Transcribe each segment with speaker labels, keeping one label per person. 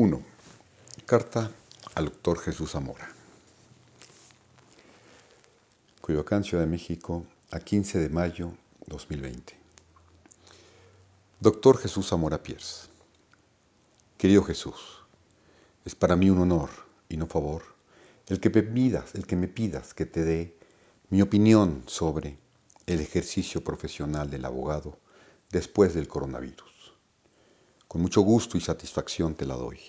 Speaker 1: 1. Carta al doctor Jesús Zamora. Coyoacán, Ciudad de México, a 15 de mayo 2020. Doctor Jesús Zamora Pierce. Querido Jesús, es para mí un honor y no favor el que me pidas, el que me pidas que te dé mi opinión sobre el ejercicio profesional del abogado después del coronavirus. Con mucho gusto y satisfacción te la doy.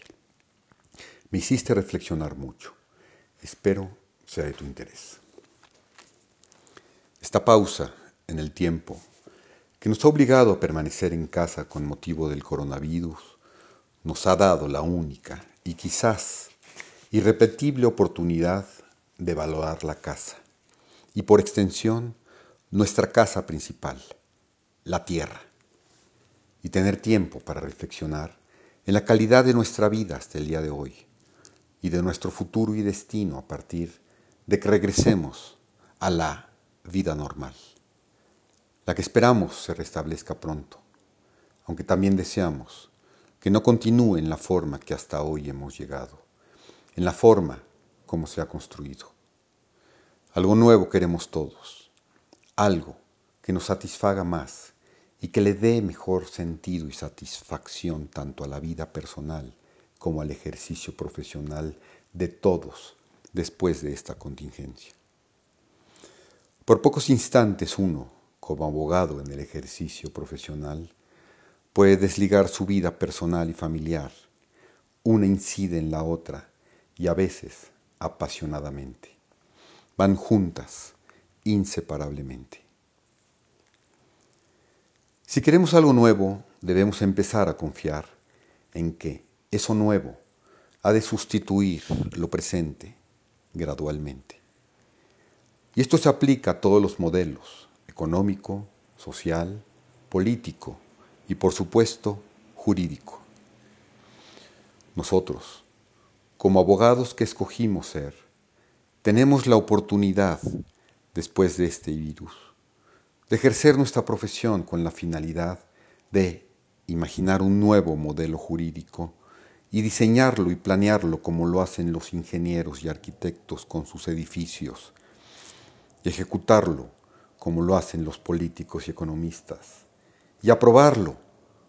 Speaker 1: Me hiciste reflexionar mucho. Espero sea de tu interés. Esta pausa en el tiempo que nos ha obligado a permanecer en casa con motivo del coronavirus nos ha dado la única y quizás irrepetible oportunidad de valorar la casa y por extensión nuestra casa principal, la tierra y tener tiempo para reflexionar en la calidad de nuestra vida hasta el día de hoy y de nuestro futuro y destino a partir de que regresemos a la vida normal, la que esperamos se restablezca pronto, aunque también deseamos que no continúe en la forma que hasta hoy hemos llegado, en la forma como se ha construido. Algo nuevo queremos todos, algo que nos satisfaga más y que le dé mejor sentido y satisfacción tanto a la vida personal como al ejercicio profesional de todos después de esta contingencia. Por pocos instantes uno, como abogado en el ejercicio profesional, puede desligar su vida personal y familiar. Una incide en la otra y a veces apasionadamente. Van juntas, inseparablemente. Si queremos algo nuevo, debemos empezar a confiar en que eso nuevo ha de sustituir lo presente gradualmente. Y esto se aplica a todos los modelos, económico, social, político y por supuesto jurídico. Nosotros, como abogados que escogimos ser, tenemos la oportunidad, después de este virus, de ejercer nuestra profesión con la finalidad de imaginar un nuevo modelo jurídico y diseñarlo y planearlo como lo hacen los ingenieros y arquitectos con sus edificios, y ejecutarlo como lo hacen los políticos y economistas, y aprobarlo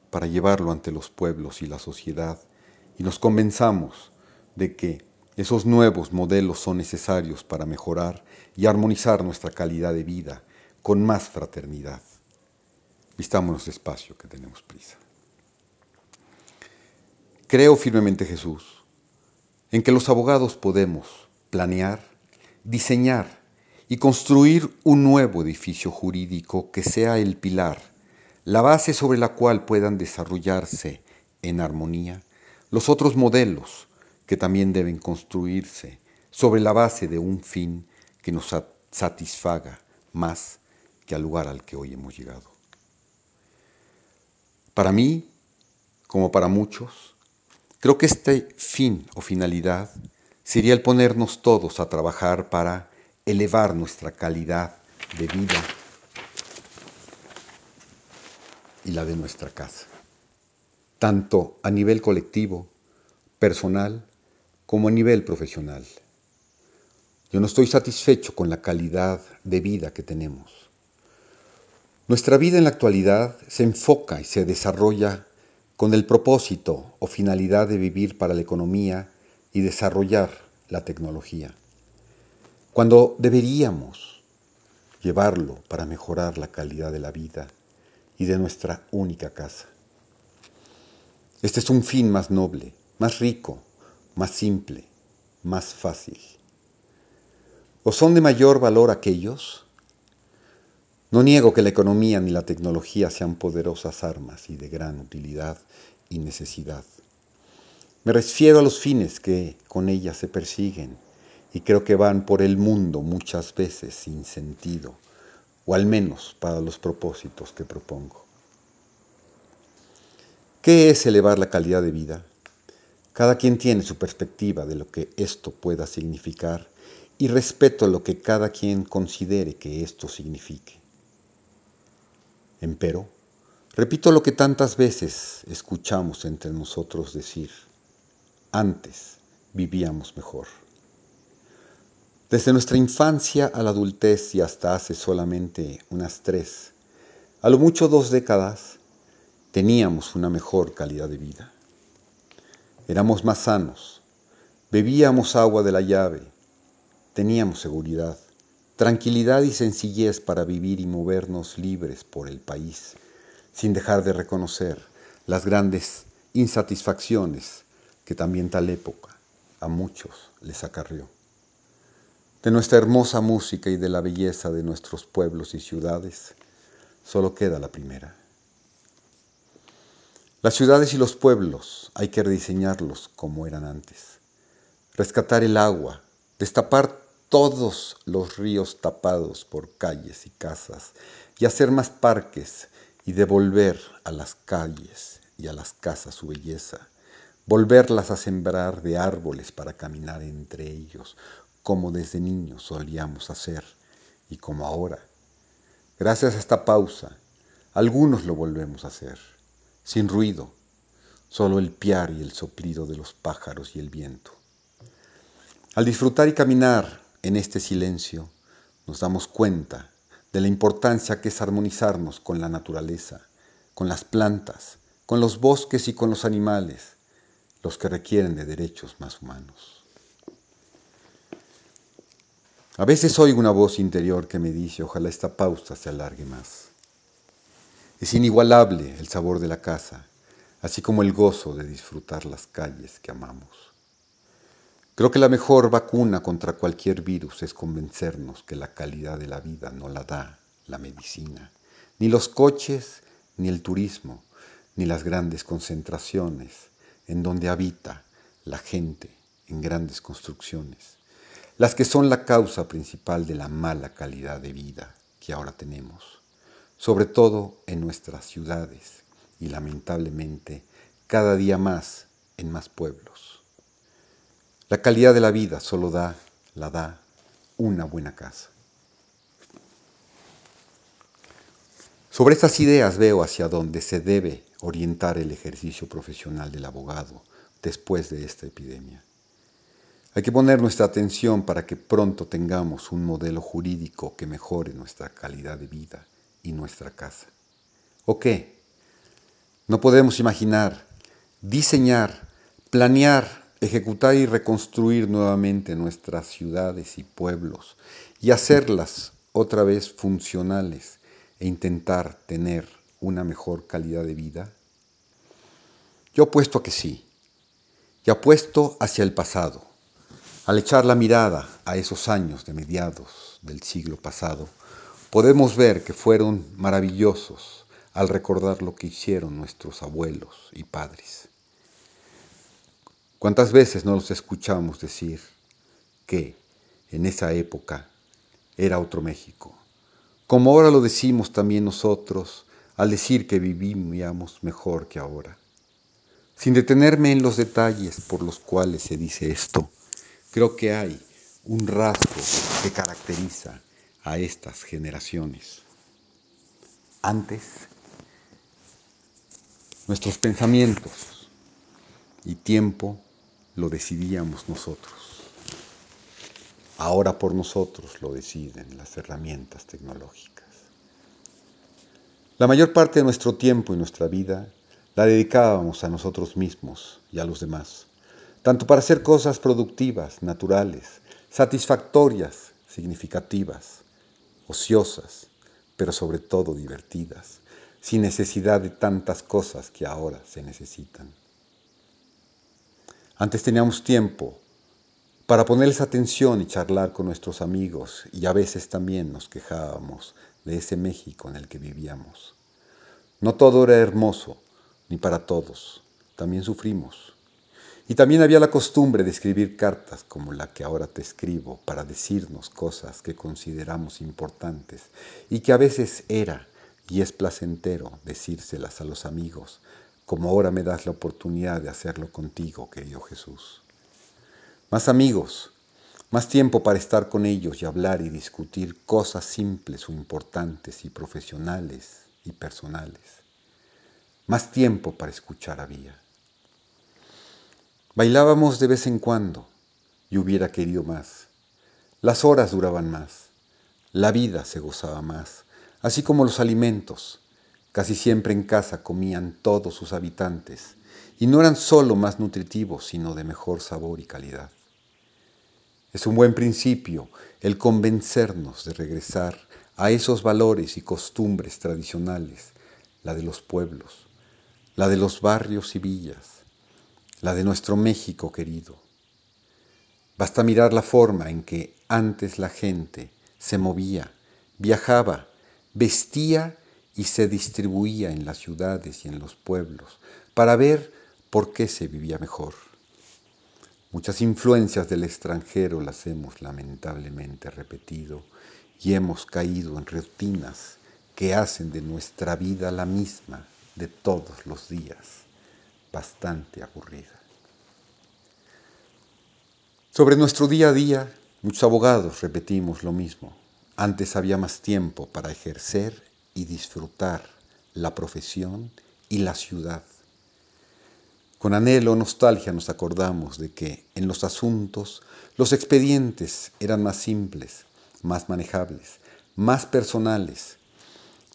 Speaker 1: para llevarlo ante los pueblos y la sociedad, y nos convenzamos de que esos nuevos modelos son necesarios para mejorar y armonizar nuestra calidad de vida con más fraternidad. Vistámonos despacio, que tenemos prisa. Creo firmemente, Jesús, en que los abogados podemos planear, diseñar y construir un nuevo edificio jurídico que sea el pilar, la base sobre la cual puedan desarrollarse en armonía los otros modelos que también deben construirse sobre la base de un fin que nos satisfaga más al lugar al que hoy hemos llegado. Para mí, como para muchos, creo que este fin o finalidad sería el ponernos todos a trabajar para elevar nuestra calidad de vida y la de nuestra casa, tanto a nivel colectivo, personal, como a nivel profesional. Yo no estoy satisfecho con la calidad de vida que tenemos. Nuestra vida en la actualidad se enfoca y se desarrolla con el propósito o finalidad de vivir para la economía y desarrollar la tecnología, cuando deberíamos llevarlo para mejorar la calidad de la vida y de nuestra única casa. Este es un fin más noble, más rico, más simple, más fácil. ¿O son de mayor valor aquellos no niego que la economía ni la tecnología sean poderosas armas y de gran utilidad y necesidad. Me refiero a los fines que con ellas se persiguen y creo que van por el mundo muchas veces sin sentido, o al menos para los propósitos que propongo. ¿Qué es elevar la calidad de vida? Cada quien tiene su perspectiva de lo que esto pueda significar y respeto lo que cada quien considere que esto signifique. Empero, repito lo que tantas veces escuchamos entre nosotros decir. antes vivíamos mejor. Desde nuestra infancia a la adultez y hasta hace solamente unas tres, a lo mucho dos décadas, teníamos una mejor calidad de vida. Éramos más sanos, bebíamos agua de la llave, teníamos seguridad, tranquilidad y sencillez para vivir y movernos libres por el país, sin dejar de reconocer las grandes insatisfacciones que también tal época a muchos les acarrió de nuestra hermosa música y de la belleza de nuestros pueblos y ciudades, solo queda la primera. Las ciudades y los pueblos hay que rediseñarlos como eran antes. Rescatar el agua, destapar todos los ríos tapados por calles y casas y hacer más parques y devolver a las calles y a las casas su belleza, volverlas a sembrar de árboles para caminar entre ellos, como desde niños solíamos hacer y como ahora. Gracias a esta pausa, algunos lo volvemos a hacer, sin ruido, solo el piar y el soplido de los pájaros y el viento. Al disfrutar y caminar en este silencio, nos damos cuenta de la importancia que es armonizarnos con la naturaleza, con las plantas, con los bosques y con los animales, los que requieren de derechos más humanos. A veces oigo una voz interior que me dice, ojalá esta pausa se alargue más. Es inigualable el sabor de la casa, así como el gozo de disfrutar las calles que amamos. Creo que la mejor vacuna contra cualquier virus es convencernos que la calidad de la vida no la da la medicina, ni los coches, ni el turismo, ni las grandes concentraciones en donde habita la gente en grandes construcciones las que son la causa principal de la mala calidad de vida que ahora tenemos, sobre todo en nuestras ciudades y lamentablemente cada día más en más pueblos. La calidad de la vida solo da, la da una buena casa. Sobre estas ideas veo hacia dónde se debe orientar el ejercicio profesional del abogado después de esta epidemia. Hay que poner nuestra atención para que pronto tengamos un modelo jurídico que mejore nuestra calidad de vida y nuestra casa. ¿O qué? No podemos imaginar, diseñar, planear, ejecutar y reconstruir nuevamente nuestras ciudades y pueblos y hacerlas otra vez funcionales e intentar tener una mejor calidad de vida? Yo apuesto a que sí, y apuesto hacia el pasado al echar la mirada a esos años de mediados del siglo pasado, podemos ver que fueron maravillosos al recordar lo que hicieron nuestros abuelos y padres. ¿Cuántas veces no los escuchamos decir que en esa época era otro México? Como ahora lo decimos también nosotros al decir que vivíamos mejor que ahora. Sin detenerme en los detalles por los cuales se dice esto, Creo que hay un rasgo que caracteriza a estas generaciones. Antes, nuestros pensamientos y tiempo lo decidíamos nosotros. Ahora por nosotros lo deciden las herramientas tecnológicas. La mayor parte de nuestro tiempo y nuestra vida la dedicábamos a nosotros mismos y a los demás tanto para hacer cosas productivas, naturales, satisfactorias, significativas, ociosas, pero sobre todo divertidas, sin necesidad de tantas cosas que ahora se necesitan. Antes teníamos tiempo para ponerles atención y charlar con nuestros amigos y a veces también nos quejábamos de ese México en el que vivíamos. No todo era hermoso, ni para todos, también sufrimos. Y también había la costumbre de escribir cartas como la que ahora te escribo para decirnos cosas que consideramos importantes y que a veces era y es placentero decírselas a los amigos, como ahora me das la oportunidad de hacerlo contigo, querido Jesús. Más amigos, más tiempo para estar con ellos y hablar y discutir cosas simples o importantes y profesionales y personales. Más tiempo para escuchar había. Bailábamos de vez en cuando y hubiera querido más. Las horas duraban más, la vida se gozaba más, así como los alimentos. Casi siempre en casa comían todos sus habitantes y no eran solo más nutritivos, sino de mejor sabor y calidad. Es un buen principio el convencernos de regresar a esos valores y costumbres tradicionales, la de los pueblos, la de los barrios y villas, la de nuestro México querido. Basta mirar la forma en que antes la gente se movía, viajaba, vestía y se distribuía en las ciudades y en los pueblos para ver por qué se vivía mejor. Muchas influencias del extranjero las hemos lamentablemente repetido y hemos caído en rutinas que hacen de nuestra vida la misma de todos los días, bastante aburrida. Sobre nuestro día a día, muchos abogados repetimos lo mismo. Antes había más tiempo para ejercer y disfrutar la profesión y la ciudad. Con anhelo o nostalgia nos acordamos de que en los asuntos los expedientes eran más simples, más manejables, más personales.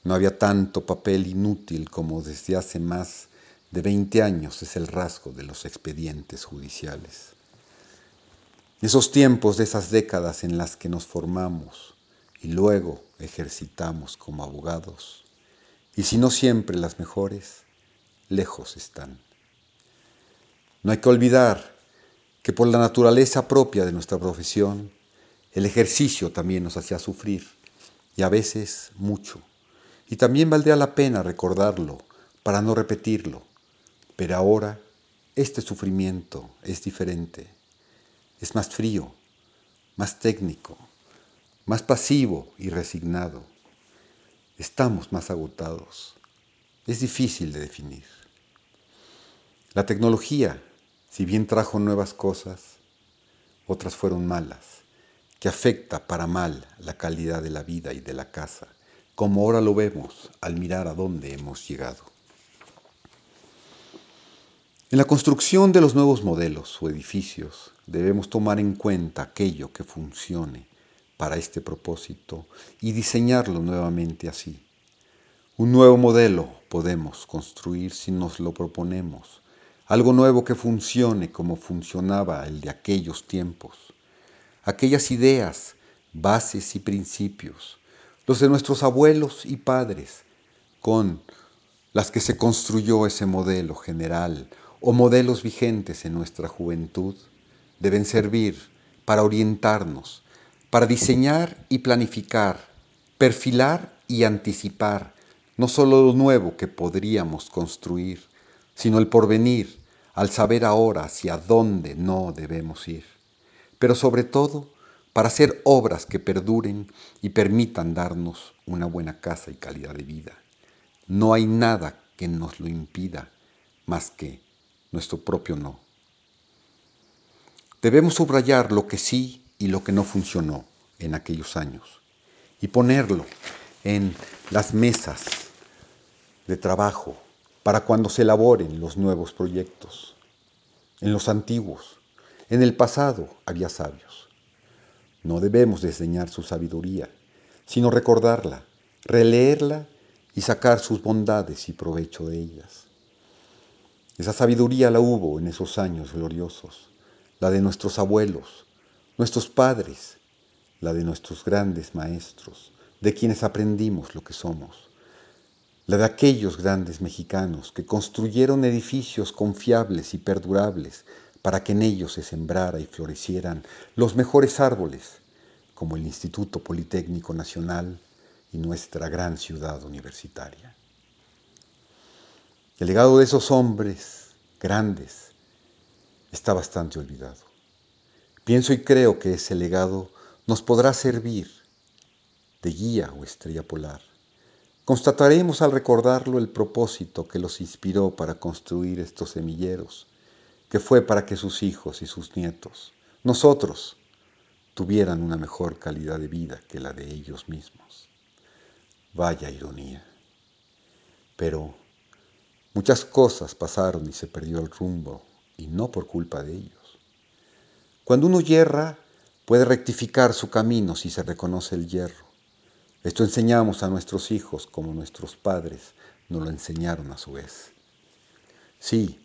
Speaker 1: No había tanto papel inútil como desde hace más de 20 años es el rasgo de los expedientes judiciales. Esos tiempos de esas décadas en las que nos formamos y luego ejercitamos como abogados, y si no siempre las mejores, lejos están. No hay que olvidar que por la naturaleza propia de nuestra profesión, el ejercicio también nos hacía sufrir, y a veces mucho. Y también valdría la pena recordarlo para no repetirlo. Pero ahora este sufrimiento es diferente, es más frío, más técnico, más pasivo y resignado. Estamos más agotados. Es difícil de definir. La tecnología si bien trajo nuevas cosas, otras fueron malas, que afecta para mal la calidad de la vida y de la casa, como ahora lo vemos al mirar a dónde hemos llegado. En la construcción de los nuevos modelos o edificios debemos tomar en cuenta aquello que funcione para este propósito y diseñarlo nuevamente así. Un nuevo modelo podemos construir si nos lo proponemos. Algo nuevo que funcione como funcionaba el de aquellos tiempos, aquellas ideas, bases y principios, los de nuestros abuelos y padres, con las que se construyó ese modelo general o modelos vigentes en nuestra juventud, deben servir para orientarnos, para diseñar y planificar, perfilar y anticipar no solo lo nuevo que podríamos construir, sino el porvenir, al saber ahora hacia dónde no debemos ir. Pero sobre todo, para hacer obras que perduren y permitan darnos una buena casa y calidad de vida. No hay nada que nos lo impida más que nuestro propio no. Debemos subrayar lo que sí y lo que no funcionó en aquellos años y ponerlo en las mesas de trabajo para cuando se elaboren los nuevos proyectos. En los antiguos, en el pasado había sabios. No debemos desdeñar su sabiduría, sino recordarla, releerla y sacar sus bondades y provecho de ellas. Esa sabiduría la hubo en esos años gloriosos, la de nuestros abuelos, nuestros padres, la de nuestros grandes maestros, de quienes aprendimos lo que somos la de aquellos grandes mexicanos que construyeron edificios confiables y perdurables para que en ellos se sembrara y florecieran los mejores árboles, como el Instituto Politécnico Nacional y nuestra gran ciudad universitaria. El legado de esos hombres grandes está bastante olvidado. Pienso y creo que ese legado nos podrá servir de guía o estrella polar Constataremos al recordarlo el propósito que los inspiró para construir estos semilleros, que fue para que sus hijos y sus nietos, nosotros, tuvieran una mejor calidad de vida que la de ellos mismos. Vaya ironía. Pero muchas cosas pasaron y se perdió el rumbo y no por culpa de ellos. Cuando uno yerra, puede rectificar su camino si se reconoce el hierro. Esto enseñamos a nuestros hijos como nuestros padres nos lo enseñaron a su vez. Sí,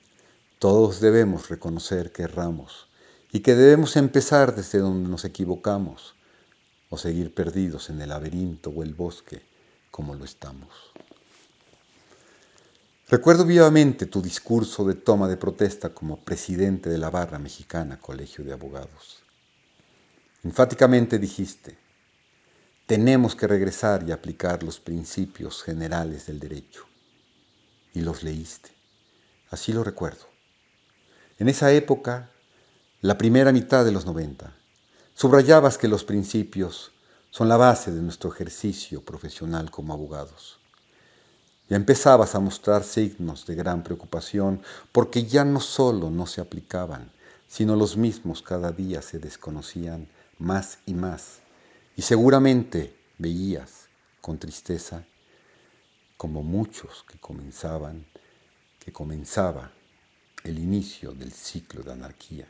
Speaker 1: todos debemos reconocer que erramos y que debemos empezar desde donde nos equivocamos o seguir perdidos en el laberinto o el bosque como lo estamos. Recuerdo vivamente tu discurso de toma de protesta como presidente de la Barra Mexicana Colegio de Abogados. Enfáticamente dijiste, tenemos que regresar y aplicar los principios generales del derecho. Y los leíste. Así lo recuerdo. En esa época, la primera mitad de los 90, subrayabas que los principios son la base de nuestro ejercicio profesional como abogados. Ya empezabas a mostrar signos de gran preocupación porque ya no solo no se aplicaban, sino los mismos cada día se desconocían más y más. Y seguramente veías con tristeza como muchos que comenzaban, que comenzaba el inicio del ciclo de anarquía,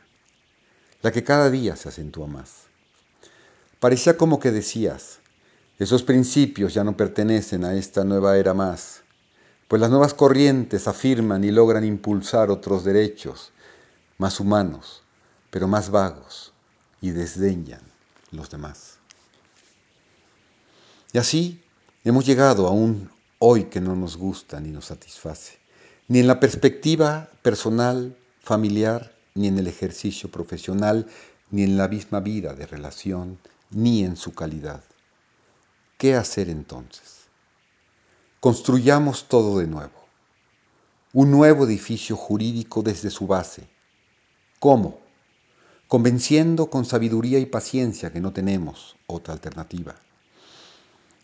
Speaker 1: la que cada día se acentúa más. Parecía como que decías, esos principios ya no pertenecen a esta nueva era más, pues las nuevas corrientes afirman y logran impulsar otros derechos, más humanos, pero más vagos, y desdeñan los demás. Y así hemos llegado a un hoy que no nos gusta ni nos satisface ni en la perspectiva personal, familiar, ni en el ejercicio profesional, ni en la misma vida de relación, ni en su calidad. ¿Qué hacer entonces? Construyamos todo de nuevo. Un nuevo edificio jurídico desde su base. ¿Cómo? Convenciendo con sabiduría y paciencia que no tenemos otra alternativa.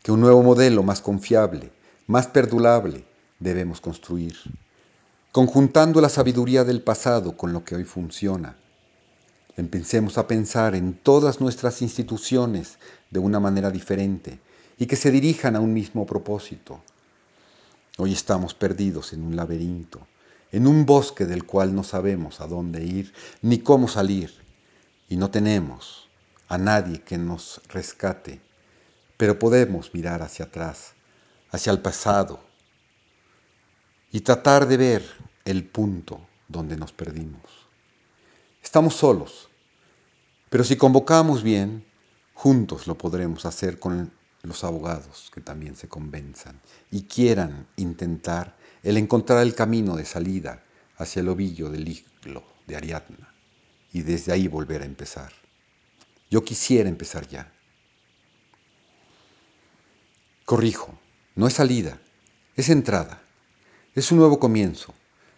Speaker 1: Que un nuevo modelo más confiable, más perdurable debemos construir conjuntando la sabiduría del pasado con lo que hoy funciona. Empecemos a pensar en todas nuestras instituciones de una manera diferente y que se dirijan a un mismo propósito. Hoy estamos perdidos en un laberinto, en un bosque del cual no sabemos a dónde ir ni cómo salir, y no tenemos a nadie que nos rescate, pero podemos mirar hacia atrás, hacia el pasado, y tratar de ver el punto donde nos perdimos. Estamos solos, pero si convocamos bien, juntos lo podremos hacer con los abogados que también se convenzan y quieran intentar el encontrar el camino de salida hacia el ovillo del hilo de Ariadna y desde ahí volver a empezar. Yo quisiera empezar ya. Corrijo, no es salida, es entrada, es un nuevo comienzo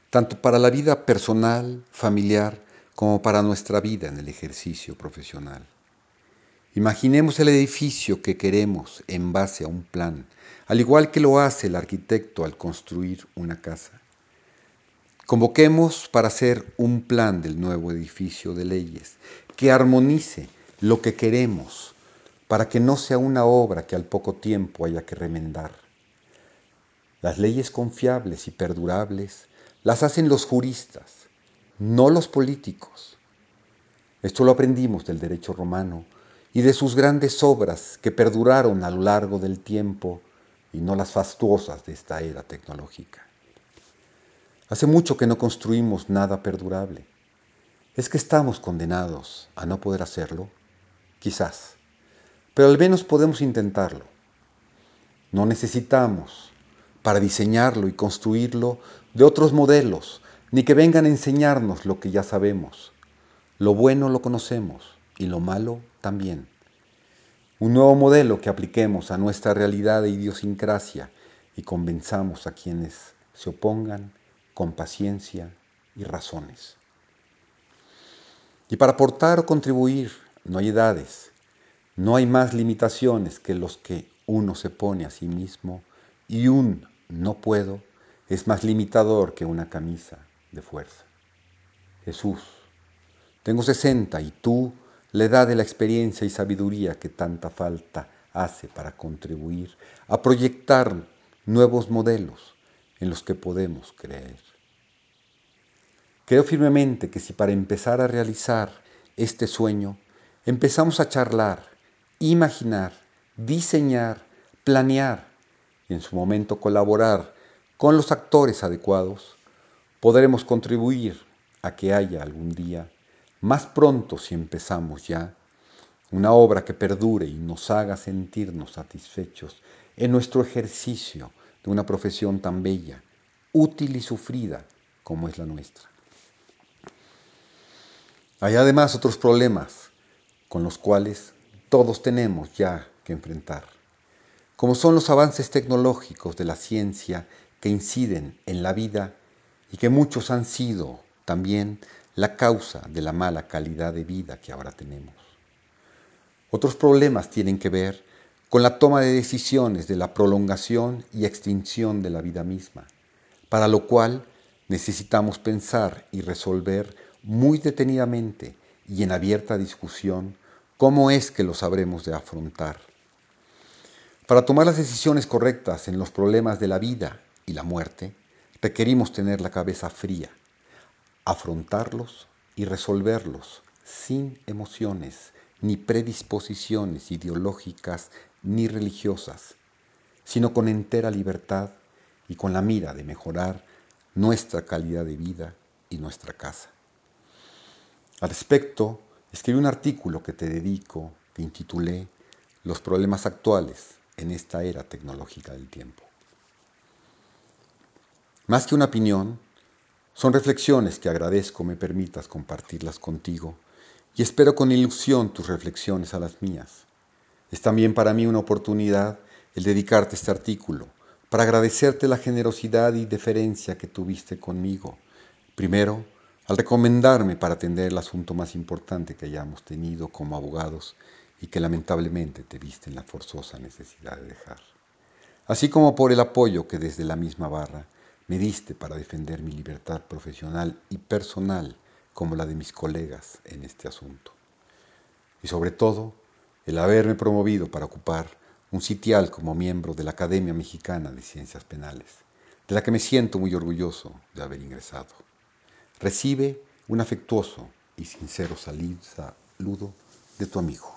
Speaker 1: tanto para la vida personal, familiar, como para nuestra vida en el ejercicio profesional. Imaginemos el edificio que queremos en base a un plan, al igual que lo hace el arquitecto al construir una casa. Convoquemos para hacer un plan del nuevo edificio de leyes que armonice lo que queremos para que no sea una obra que al poco tiempo haya que remendar. Las leyes confiables y perdurables las hacen los juristas, no los políticos. Esto lo aprendimos del derecho romano y de sus grandes obras que perduraron a lo largo del tiempo y no las fastuosas de esta era tecnológica. Hace mucho que no construimos nada perdurable. ¿Es que estamos condenados a no poder hacerlo? Quizás, pero al menos podemos intentarlo. No necesitamos para diseñarlo y construirlo de otros modelos, ni que vengan a enseñarnos lo que ya sabemos. Lo bueno lo conocemos y lo malo también. Un nuevo modelo que apliquemos a nuestra realidad de idiosincrasia y convenzamos a quienes se opongan con paciencia y razones. Y para aportar o contribuir no hay edades, no hay más limitaciones que los que uno se pone a sí mismo y un no puedo es más limitador que una camisa de fuerza. Jesús, tengo 60 y tú la edad de la experiencia y sabiduría que tanta falta hace para contribuir a proyectar nuevos modelos en los que podemos creer. Creo firmemente que si para empezar a realizar este sueño empezamos a charlar, imaginar, diseñar, planear y en su momento colaborar con los actores adecuados, podremos contribuir a que haya algún día, más pronto si empezamos ya, una obra que perdure y nos haga sentirnos satisfechos en nuestro ejercicio de una profesión tan bella, útil y sufrida como es la nuestra. Hay además otros problemas con los cuales todos tenemos ya que enfrentar, como son los avances tecnológicos de la ciencia que inciden en la vida y que muchos han sido también la causa de la mala calidad de vida que ahora tenemos. Otros problemas tienen que ver con la toma de decisiones de la prolongación y extinción de la vida misma, para lo cual necesitamos pensar y resolver muy detenidamente y en abierta discusión cómo es que lo sabremos de afrontar. Para tomar las decisiones correctas en los problemas de la vida y la muerte, requerimos tener la cabeza fría, afrontarlos y resolverlos sin emociones ni predisposiciones ideológicas ni religiosas, sino con entera libertad y con la mira de mejorar nuestra calidad de vida y nuestra casa. Al respecto, escribí un artículo que te dedico, que intitulé Los problemas actuales en esta era tecnológica del tiempo. Más que una opinión, son reflexiones que agradezco me permitas compartirlas contigo y espero con ilusión tus reflexiones a las mías. Es también para mí una oportunidad el dedicarte este artículo para agradecerte la generosidad y deferencia que tuviste conmigo. Primero, al recomendarme para atender el asunto más importante que hayamos tenido como abogados y que lamentablemente te viste en la forzosa necesidad de dejar. Así como por el apoyo que desde la misma barra me diste para defender mi libertad profesional y personal como la de mis colegas en este asunto. Y sobre todo, el haberme promovido para ocupar un sitial como miembro de la Academia Mexicana de Ciencias Penales, de la que me siento muy orgulloso de haber ingresado. Recibe un afectuoso y sincero saludo de tu amigo.